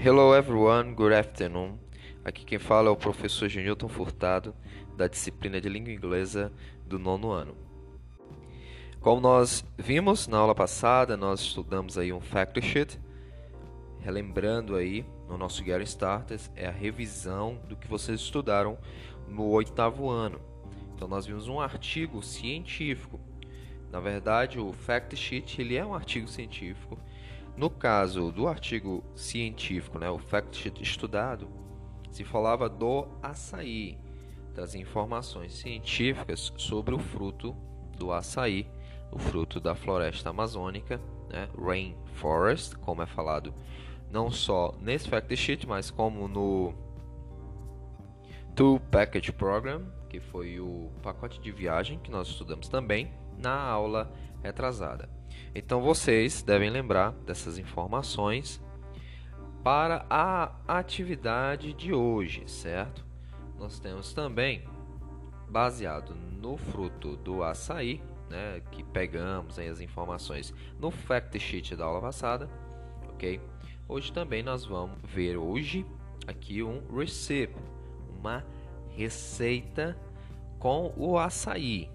Hello everyone, good afternoon. Aqui quem fala é o professor Genilton Furtado, da disciplina de língua inglesa do nono ano. Como nós vimos na aula passada, nós estudamos aí um fact sheet, relembrando aí no nosso Getting Starters, é a revisão do que vocês estudaram no oitavo ano. Então nós vimos um artigo científico. Na verdade, o fact sheet ele é um artigo científico. No caso do artigo científico, né, o fact estudado, se falava do açaí, das informações científicas sobre o fruto do açaí, o fruto da floresta amazônica, né, rainforest, como é falado não só nesse fact sheet, mas como no Two Package Program, que foi o pacote de viagem que nós estudamos também na aula retrasada. Então vocês devem lembrar dessas informações para a atividade de hoje, certo? Nós temos também, baseado no fruto do açaí, né, que pegamos as informações no fact sheet da aula passada, ok? Hoje também nós vamos ver hoje aqui um recipe, uma receita com o açaí.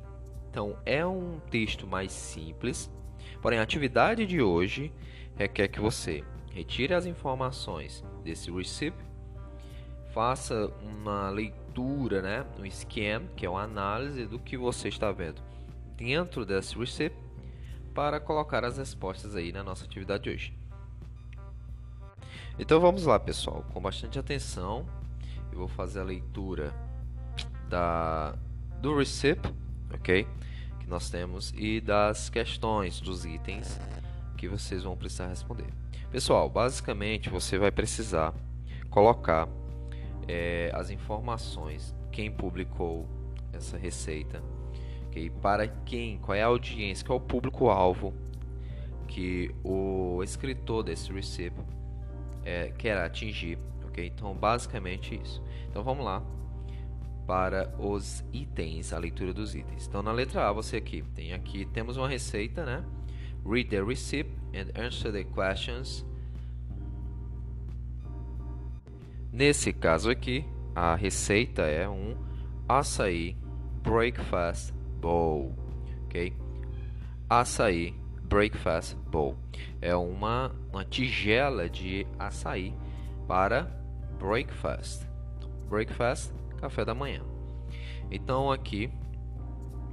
Então é um texto mais simples, porém a atividade de hoje requer que você retire as informações desse recipe, faça uma leitura, né, um scan, que é uma análise do que você está vendo dentro desse recipe, para colocar as respostas aí na nossa atividade de hoje. Então vamos lá, pessoal, com bastante atenção. Eu vou fazer a leitura da do receipt, ok? Que nós temos e das questões dos itens que vocês vão precisar responder. Pessoal, basicamente você vai precisar colocar é, as informações, quem publicou essa receita, ok? Para quem, qual é a audiência, qual é o público-alvo que o escritor desse receipt é, quer atingir, ok? Então, basicamente isso. Então, vamos lá para os itens, a leitura dos itens. Então, na letra A, você aqui tem aqui temos uma receita, né? Read the receipt and answer the questions. Nesse caso aqui, a receita é um açaí breakfast bowl, ok? Açaí breakfast bowl é uma uma tigela de açaí para breakfast. Breakfast café da manhã. Então aqui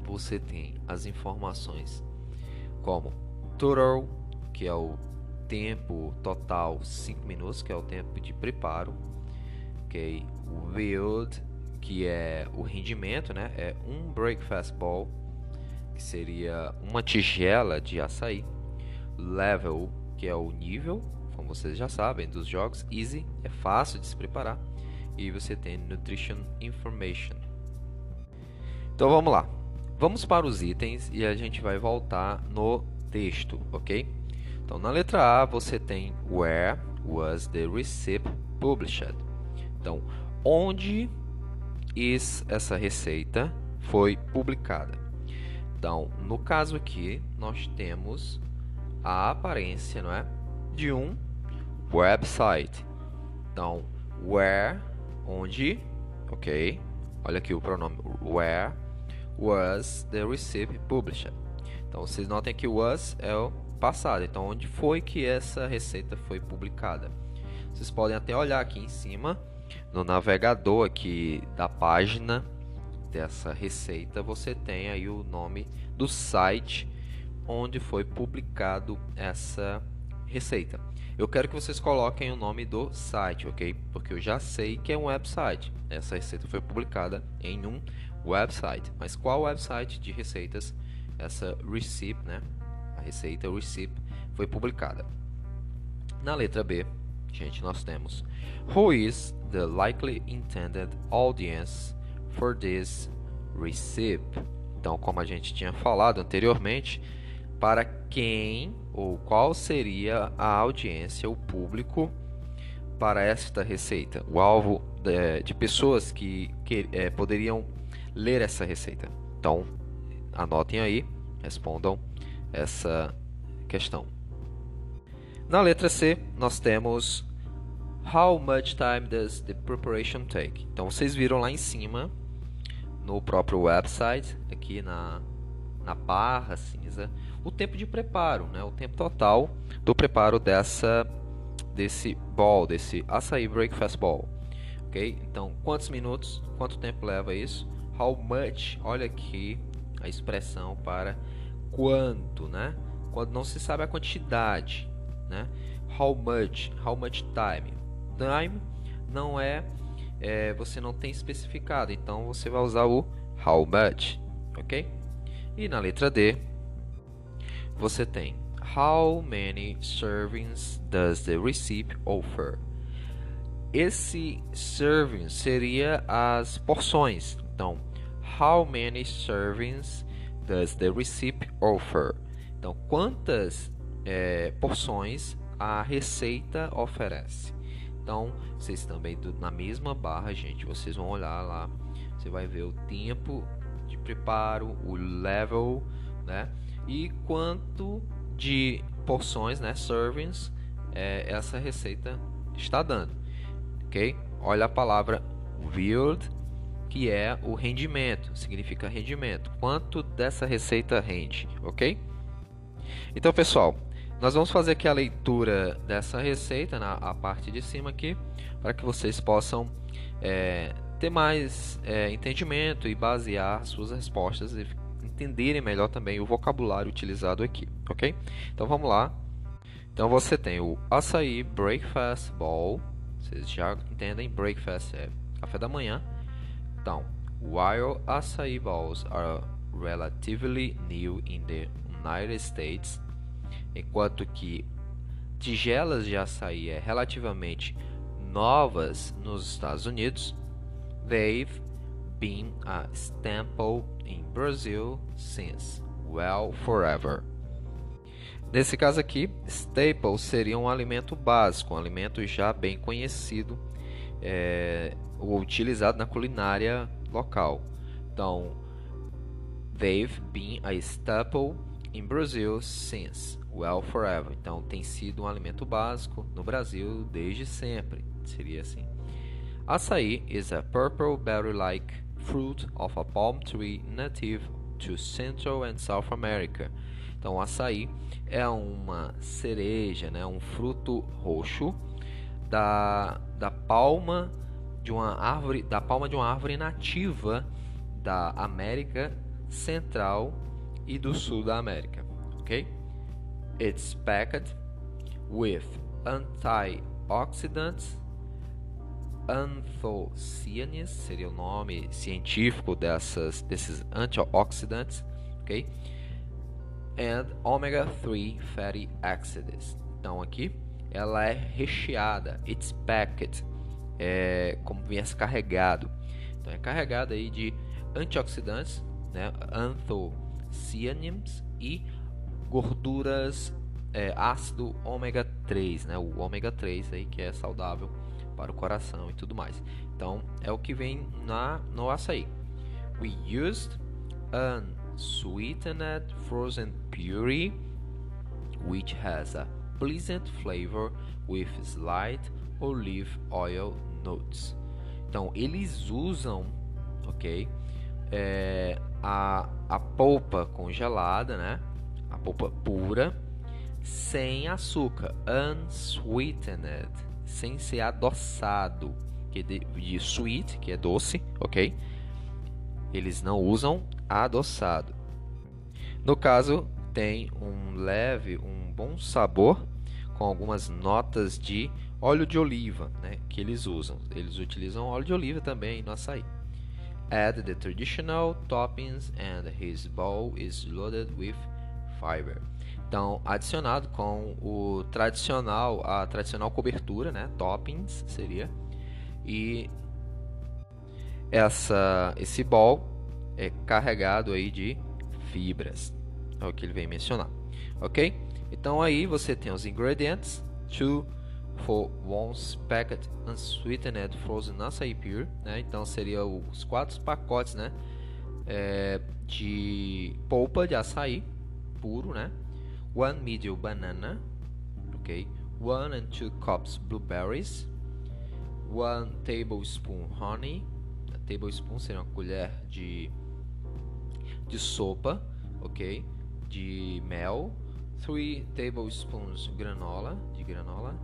você tem as informações como total, que é o tempo total 5 minutos, que é o tempo de preparo, ok? O yield, que é o rendimento, né? É um breakfast bowl, que seria uma tigela de açaí. Level, que é o nível, como vocês já sabem dos jogos. Easy, é fácil de se preparar e você tem Nutrition Information. Então vamos lá. Vamos para os itens e a gente vai voltar no texto, ok? Então na letra A você tem Where was the receipt published? Então, onde essa receita foi publicada? Então, no caso aqui, nós temos a aparência, não é, de um website. Então, where onde, ok? Olha aqui o pronome where was the receipt published. Então vocês notem que was é o passado. Então onde foi que essa receita foi publicada? Vocês podem até olhar aqui em cima no navegador aqui da página dessa receita, você tem aí o nome do site onde foi publicado essa receita. Eu quero que vocês coloquem o nome do site, ok? Porque eu já sei que é um website. Essa receita foi publicada em um website. Mas qual website de receitas essa receipt, né? A receita receipt foi publicada. Na letra B, gente, nós temos Who is the likely intended audience for this receipt? Então, como a gente tinha falado anteriormente, para quem ou qual seria a audiência, o público para esta receita, o alvo de, de pessoas que, que é, poderiam ler essa receita. Então, anotem aí, respondam essa questão. Na letra C, nós temos How much time does the preparation take? Então vocês viram lá em cima no próprio website, aqui na, na barra cinza, o tempo de preparo, né? o tempo total do preparo dessa desse ball, desse açaí breakfast ball. Ok? Então, quantos minutos? Quanto tempo leva isso? How much? Olha aqui a expressão para quanto, né? Quando não se sabe a quantidade, né? How much? How much time? Time não é, é você não tem especificado, então você vai usar o how much, ok? E na letra D você tem How many servings does the recipe offer? Esse serving seria as porções. Então, how many servings does the recipe offer? Então, quantas é, porções a receita oferece? Então, vocês também na mesma barra, gente, vocês vão olhar lá, você vai ver o tempo de preparo, o level, né? E quanto de porções, né, servings, é, essa receita está dando, ok? Olha a palavra yield, que é o rendimento, significa rendimento. Quanto dessa receita rende, ok? Então, pessoal, nós vamos fazer aqui a leitura dessa receita na a parte de cima aqui, para que vocês possam é, ter mais é, entendimento e basear suas respostas e entenderem melhor também o vocabulário utilizado aqui, ok? Então vamos lá. Então você tem o açaí breakfast bowl, vocês já entendem, breakfast é café da manhã. Então, while açaí balls are relatively new in the United States, enquanto que tigelas de açaí é relativamente novas nos Estados Unidos, they've been a staple in Brazil since well forever. Nesse caso aqui, staple seria um alimento básico, um alimento já bem conhecido é, ou utilizado na culinária local. Então, they've been a staple in Brazil since well forever. Então, tem sido um alimento básico no Brasil desde sempre. Seria assim. Açaí is a purple berry-like fruit of a palm tree native to Central and South America. Então, o açaí é uma cereja, né, um fruto roxo da, da palma de uma árvore, da palma de uma árvore nativa da América Central e do Sul da América, ok? It's packed with antioxidants anthocyanins, seria o nome científico dessas, desses antioxidantes, ok? And omega-3 fatty acids. Então aqui ela é recheada, it's packed, é como viesse carregado. Então é carregada aí de antioxidantes, né, anthocyanins e gorduras é, ácido ômega 3, né, o ômega 3 aí que é saudável para o coração e tudo mais. Então é o que vem na no açaí. We used unsweetened frozen puree which has a pleasant flavor with slight olive oil notes. Então eles usam, ok, é, a, a polpa congelada, né? A polpa pura, sem açúcar, unsweetened sem ser adoçado, que é de, de sweet, que é doce, ok? Eles não usam adoçado. No caso, tem um leve, um bom sabor com algumas notas de óleo de oliva, né, que eles usam. Eles utilizam óleo de oliva também no açaí. Add the traditional toppings and his bowl is loaded with fiber. Então, adicionado com o tradicional, a tradicional cobertura, né, toppings seria, e essa esse bol é carregado aí de fibras, é o que ele vem mencionar, ok? Então aí você tem os ingredientes, two for once packet unsweetened frozen açaí pure, né? Então seria os quatro pacotes, né, é, de polpa de açaí puro, né? One medium banana, okay, one and two cups blueberries, one tablespoon honey. A tablespoon seria uma colher de de sopa, ok? De mel. Three tablespoons granola, de granola.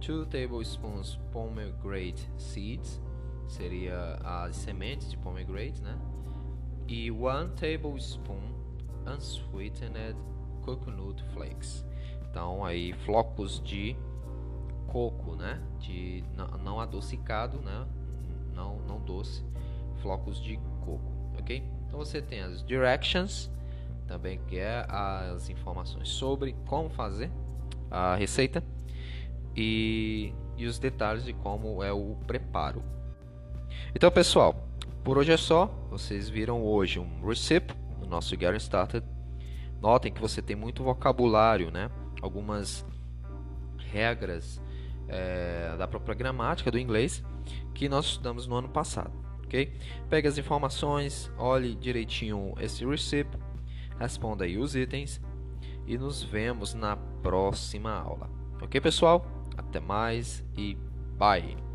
Two tablespoons pomegranate seeds, seria as sementes de pomegranate, né? E one tablespoon unsweetened coconut flakes. Então aí flocos de coco, né? De não, adocicado, né? Não, não doce, flocos de coco, ok? Então você tem as directions, também que é as informações sobre como fazer a receita e, e os detalhes de como é o preparo. Então pessoal, por hoje é só. Vocês viram hoje um recipe no nosso Getting Started. Notem que você tem muito vocabulário, né? Algumas regras é, da própria gramática do inglês que nós estudamos no ano passado, ok? Pegue as informações, olhe direitinho esse recipe, responda aí os itens e nos vemos na próxima aula, ok pessoal? Até mais e bye!